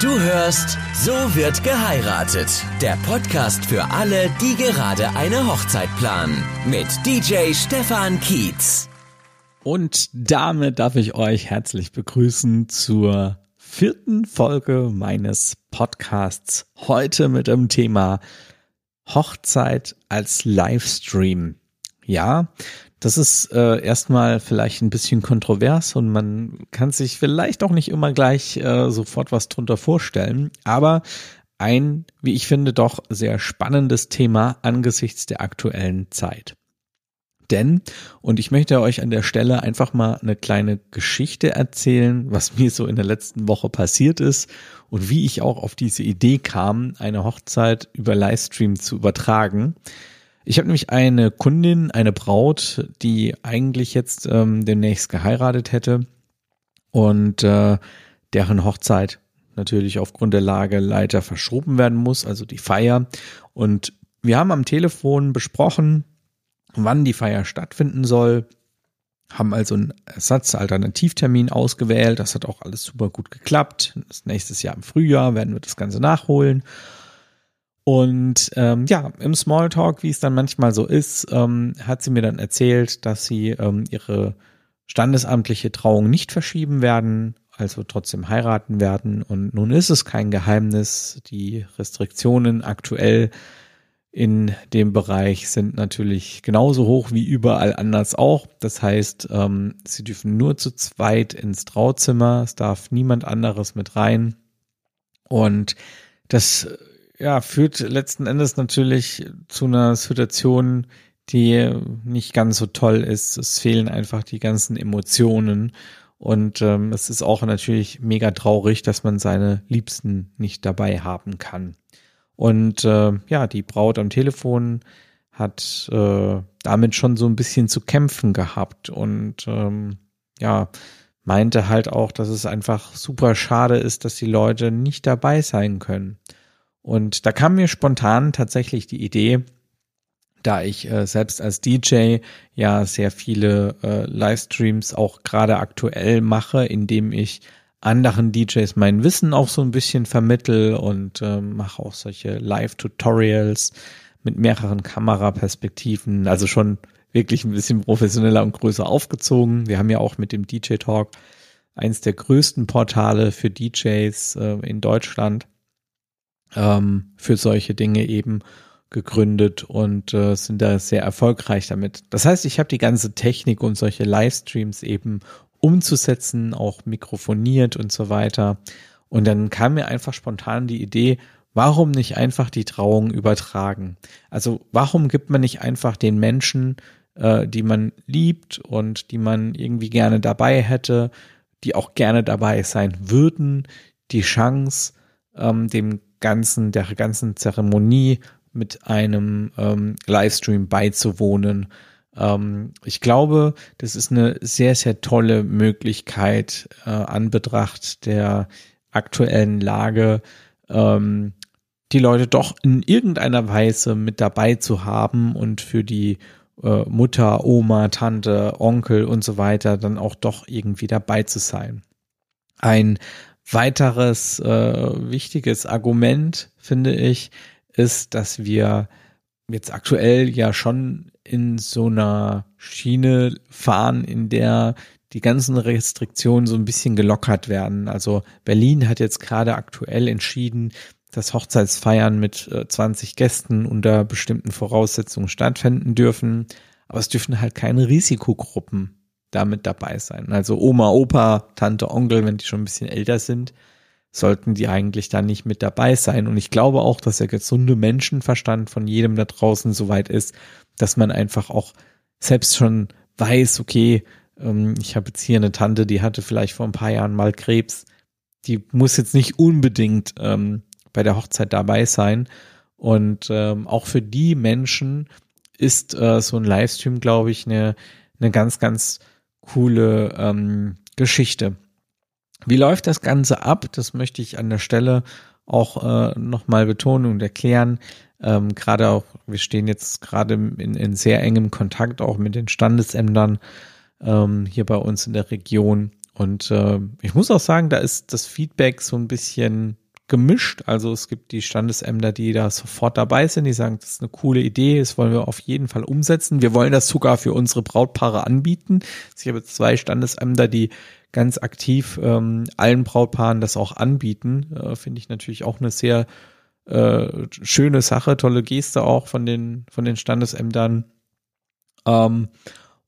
Du hörst So wird geheiratet. Der Podcast für alle, die gerade eine Hochzeit planen. Mit DJ Stefan Kietz. Und damit darf ich euch herzlich begrüßen zur vierten Folge meines Podcasts. Heute mit dem Thema Hochzeit als Livestream. Ja, das ist äh, erstmal vielleicht ein bisschen kontrovers und man kann sich vielleicht auch nicht immer gleich äh, sofort was drunter vorstellen, aber ein, wie ich finde, doch sehr spannendes Thema angesichts der aktuellen Zeit. Denn, und ich möchte euch an der Stelle einfach mal eine kleine Geschichte erzählen, was mir so in der letzten Woche passiert ist und wie ich auch auf diese Idee kam, eine Hochzeit über Livestream zu übertragen. Ich habe nämlich eine Kundin, eine Braut, die eigentlich jetzt ähm, demnächst geheiratet hätte und äh, deren Hochzeit natürlich aufgrund der Lage leider verschoben werden muss, also die Feier. Und wir haben am Telefon besprochen, wann die Feier stattfinden soll, haben also einen Ersatz-Alternativtermin ausgewählt. Das hat auch alles super gut geklappt. Das nächstes Jahr im Frühjahr werden wir das Ganze nachholen. Und ähm, ja, im Smalltalk, wie es dann manchmal so ist, ähm, hat sie mir dann erzählt, dass sie ähm, ihre standesamtliche Trauung nicht verschieben werden, also trotzdem heiraten werden. Und nun ist es kein Geheimnis, die Restriktionen aktuell in dem Bereich sind natürlich genauso hoch wie überall anders auch. Das heißt, ähm, sie dürfen nur zu zweit ins Trauzimmer, es darf niemand anderes mit rein. Und das ja, führt letzten Endes natürlich zu einer Situation, die nicht ganz so toll ist. Es fehlen einfach die ganzen Emotionen. Und ähm, es ist auch natürlich mega traurig, dass man seine Liebsten nicht dabei haben kann. Und äh, ja, die Braut am Telefon hat äh, damit schon so ein bisschen zu kämpfen gehabt und ähm, ja, meinte halt auch, dass es einfach super schade ist, dass die Leute nicht dabei sein können. Und da kam mir spontan tatsächlich die Idee, da ich äh, selbst als DJ ja sehr viele äh, Livestreams auch gerade aktuell mache, indem ich anderen DJs mein Wissen auch so ein bisschen vermittel und äh, mache auch solche Live-Tutorials mit mehreren Kameraperspektiven, also schon wirklich ein bisschen professioneller und größer aufgezogen. Wir haben ja auch mit dem DJ Talk eins der größten Portale für DJs äh, in Deutschland ähm, für solche Dinge eben gegründet und äh, sind da sehr erfolgreich damit. Das heißt, ich habe die ganze Technik, um solche Livestreams eben umzusetzen, auch mikrofoniert und so weiter. Und dann kam mir einfach spontan die Idee, warum nicht einfach die Trauung übertragen? Also warum gibt man nicht einfach den Menschen, äh, die man liebt und die man irgendwie gerne dabei hätte, die auch gerne dabei sein würden, die Chance, ähm, dem ganzen, der ganzen Zeremonie mit einem ähm, Livestream beizuwohnen. Ähm, ich glaube, das ist eine sehr, sehr tolle Möglichkeit äh, an Betracht der aktuellen Lage, ähm, die Leute doch in irgendeiner Weise mit dabei zu haben und für die äh, Mutter, Oma, Tante, Onkel und so weiter dann auch doch irgendwie dabei zu sein. Ein weiteres äh, wichtiges Argument, finde ich, ist, dass wir jetzt aktuell ja schon in so einer Schiene fahren, in der die ganzen Restriktionen so ein bisschen gelockert werden. Also Berlin hat jetzt gerade aktuell entschieden, dass Hochzeitsfeiern mit 20 äh, Gästen unter bestimmten Voraussetzungen stattfinden dürfen. Aber es dürfen halt keine Risikogruppen damit dabei sein. Also Oma, Opa, Tante, Onkel, wenn die schon ein bisschen älter sind, sollten die eigentlich dann nicht mit dabei sein. Und ich glaube auch, dass der gesunde Menschenverstand von jedem da draußen so weit ist, dass man einfach auch selbst schon weiß, okay, ähm, ich habe jetzt hier eine Tante, die hatte vielleicht vor ein paar Jahren mal Krebs. Die muss jetzt nicht unbedingt ähm, bei der Hochzeit dabei sein. Und ähm, auch für die Menschen ist äh, so ein Livestream, glaube ich, eine, eine ganz, ganz coole ähm, Geschichte. Wie läuft das Ganze ab? Das möchte ich an der Stelle auch äh, nochmal betonen und erklären. Ähm, gerade auch, wir stehen jetzt gerade in, in sehr engem Kontakt auch mit den Standesämtern ähm, hier bei uns in der Region. Und äh, ich muss auch sagen, da ist das Feedback so ein bisschen gemischt. Also es gibt die Standesämter, die da sofort dabei sind, die sagen, das ist eine coole Idee, das wollen wir auf jeden Fall umsetzen. Wir wollen das sogar für unsere Brautpaare anbieten. Ich habe zwei Standesämter, die ganz aktiv ähm, allen Brautpaaren das auch anbieten. Äh, Finde ich natürlich auch eine sehr äh, schöne Sache, tolle Geste auch von den, von den Standesämtern. Ähm,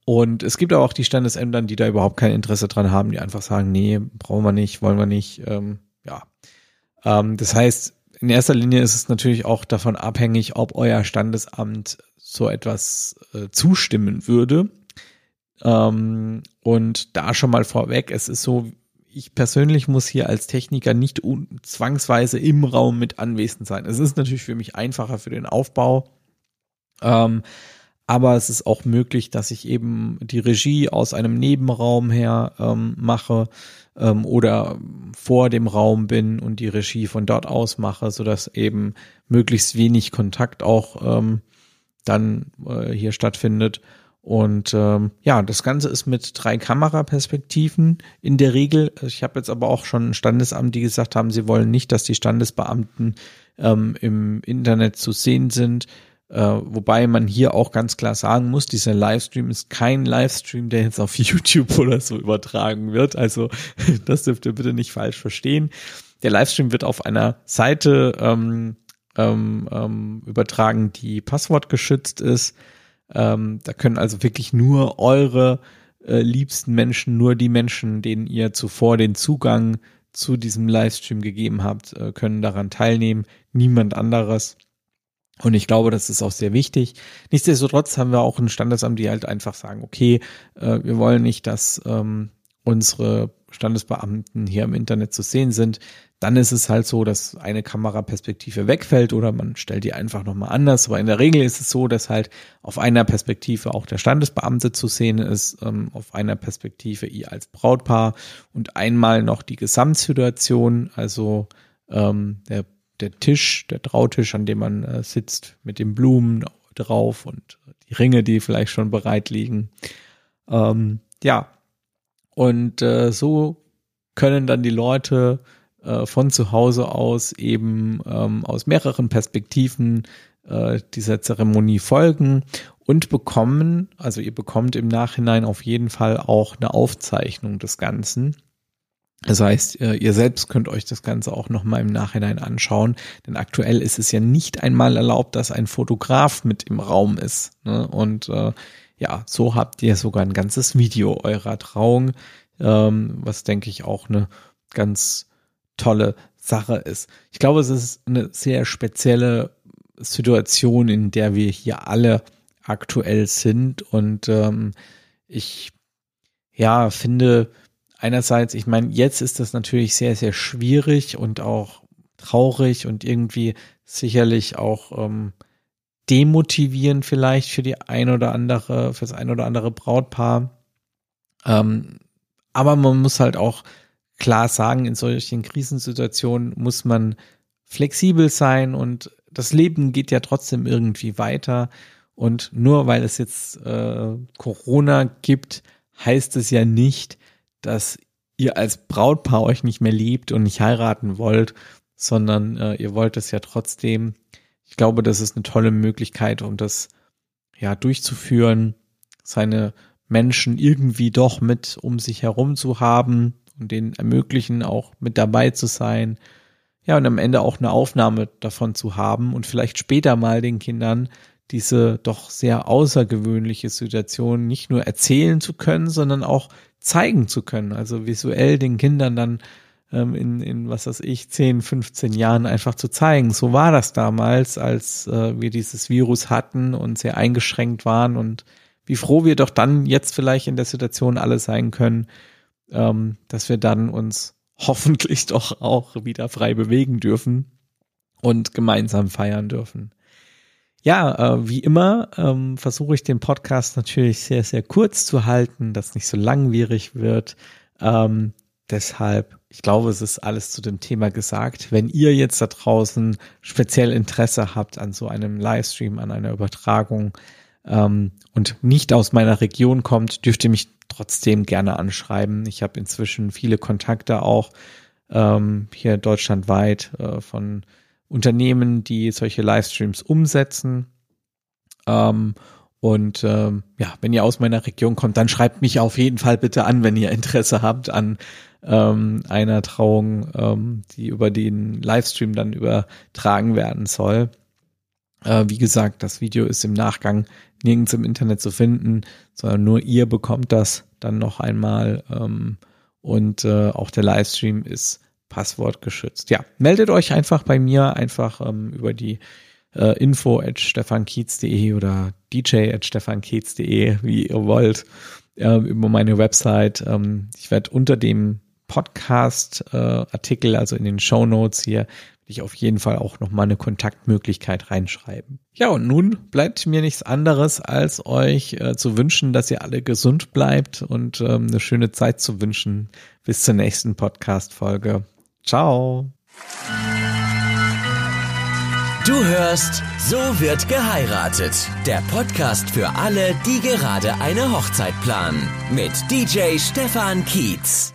und es gibt aber auch die Standesämtern, die da überhaupt kein Interesse dran haben, die einfach sagen, nee, brauchen wir nicht, wollen wir nicht. Ähm, ja. Ähm, das heißt, in erster Linie ist es natürlich auch davon abhängig, ob euer Standesamt so etwas äh, zustimmen würde. Ähm, und da schon mal vorweg, es ist so, ich persönlich muss hier als Techniker nicht zwangsweise im Raum mit anwesend sein. Es ist natürlich für mich einfacher für den Aufbau. Ähm, aber es ist auch möglich, dass ich eben die Regie aus einem Nebenraum her ähm, mache ähm, oder vor dem Raum bin und die Regie von dort aus mache, so dass eben möglichst wenig Kontakt auch ähm, dann äh, hier stattfindet. Und ähm, ja, das Ganze ist mit drei Kameraperspektiven in der Regel. Ich habe jetzt aber auch schon ein Standesamt, die gesagt haben, sie wollen nicht, dass die Standesbeamten ähm, im Internet zu sehen sind. Äh, wobei man hier auch ganz klar sagen muss, dieser Livestream ist kein Livestream, der jetzt auf YouTube oder so übertragen wird. Also das dürft ihr bitte nicht falsch verstehen. Der Livestream wird auf einer Seite ähm, ähm, ähm, übertragen, die passwortgeschützt ist. Ähm, da können also wirklich nur eure äh, liebsten Menschen, nur die Menschen, denen ihr zuvor den Zugang zu diesem Livestream gegeben habt, äh, können daran teilnehmen. Niemand anderes. Und ich glaube, das ist auch sehr wichtig. Nichtsdestotrotz haben wir auch ein Standesamt, die halt einfach sagen, okay, äh, wir wollen nicht, dass ähm, unsere Standesbeamten hier im Internet zu sehen sind dann ist es halt so, dass eine Kameraperspektive wegfällt oder man stellt die einfach nochmal anders. Aber in der Regel ist es so, dass halt auf einer Perspektive auch der Standesbeamte zu sehen ist, ähm, auf einer Perspektive ihr als Brautpaar und einmal noch die Gesamtsituation, also ähm, der, der Tisch, der Trautisch, an dem man äh, sitzt mit den Blumen drauf und die Ringe, die vielleicht schon bereit liegen. Ähm, ja, und äh, so können dann die Leute äh, von zu Hause aus eben ähm, aus mehreren Perspektiven äh, dieser Zeremonie folgen und bekommen, also ihr bekommt im Nachhinein auf jeden Fall auch eine Aufzeichnung des Ganzen. Das heißt, äh, ihr selbst könnt euch das Ganze auch nochmal im Nachhinein anschauen, denn aktuell ist es ja nicht einmal erlaubt, dass ein Fotograf mit im Raum ist. Ne? Und äh, ja, so habt ihr sogar ein ganzes Video eurer Trauung, ähm, was denke ich auch eine ganz tolle Sache ist. Ich glaube, es ist eine sehr spezielle Situation, in der wir hier alle aktuell sind. Und ähm, ich ja finde einerseits, ich meine, jetzt ist das natürlich sehr, sehr schwierig und auch traurig und irgendwie sicherlich auch ähm, demotivierend vielleicht für die ein oder andere, für das ein oder andere Brautpaar. Ähm, aber man muss halt auch klar sagen, in solchen Krisensituationen muss man flexibel sein und das Leben geht ja trotzdem irgendwie weiter. Und nur weil es jetzt äh, Corona gibt, heißt es ja nicht, dass ihr als Brautpaar euch nicht mehr liebt und nicht heiraten wollt, sondern äh, ihr wollt es ja trotzdem. Ich glaube, das ist eine tolle Möglichkeit, um das ja durchzuführen, seine Menschen irgendwie doch mit um sich herum zu haben, und denen ermöglichen, auch mit dabei zu sein. Ja, und am Ende auch eine Aufnahme davon zu haben und vielleicht später mal den Kindern diese doch sehr außergewöhnliche Situation nicht nur erzählen zu können, sondern auch zeigen zu können. Also visuell den Kindern dann ähm, in, in, was weiß ich, 10, 15 Jahren einfach zu zeigen. So war das damals, als äh, wir dieses Virus hatten und sehr eingeschränkt waren und wie froh wir doch dann jetzt vielleicht in der Situation alle sein können, ähm, dass wir dann uns hoffentlich doch auch wieder frei bewegen dürfen und gemeinsam feiern dürfen. Ja, äh, wie immer ähm, versuche ich den Podcast natürlich sehr, sehr kurz zu halten, dass nicht so langwierig wird. Ähm, deshalb, ich glaube, es ist alles zu dem Thema gesagt. Wenn ihr jetzt da draußen speziell Interesse habt an so einem Livestream, an einer Übertragung ähm, und nicht aus meiner Region kommt, dürft ihr mich trotzdem gerne anschreiben. Ich habe inzwischen viele Kontakte auch ähm, hier deutschlandweit äh, von Unternehmen, die solche Livestreams umsetzen. Ähm, und ähm, ja, wenn ihr aus meiner Region kommt, dann schreibt mich auf jeden Fall bitte an, wenn ihr Interesse habt an ähm, einer Trauung, ähm, die über den Livestream dann übertragen werden soll. Äh, wie gesagt, das Video ist im Nachgang nirgends im Internet zu finden, sondern nur ihr bekommt das dann noch einmal. Ähm, und äh, auch der Livestream ist passwortgeschützt. Ja, meldet euch einfach bei mir, einfach ähm, über die äh, info at stefankiez.de oder dj at stefankiez.de, wie ihr wollt, äh, über meine Website. Ähm, ich werde unter dem Podcast-Artikel, äh, also in den Show Notes hier, ich auf jeden Fall auch nochmal eine Kontaktmöglichkeit reinschreiben. Ja, und nun bleibt mir nichts anderes, als euch äh, zu wünschen, dass ihr alle gesund bleibt und ähm, eine schöne Zeit zu wünschen. Bis zur nächsten Podcast-Folge. Ciao. Du hörst So wird geheiratet. Der Podcast für alle, die gerade eine Hochzeit planen. Mit DJ Stefan Kietz.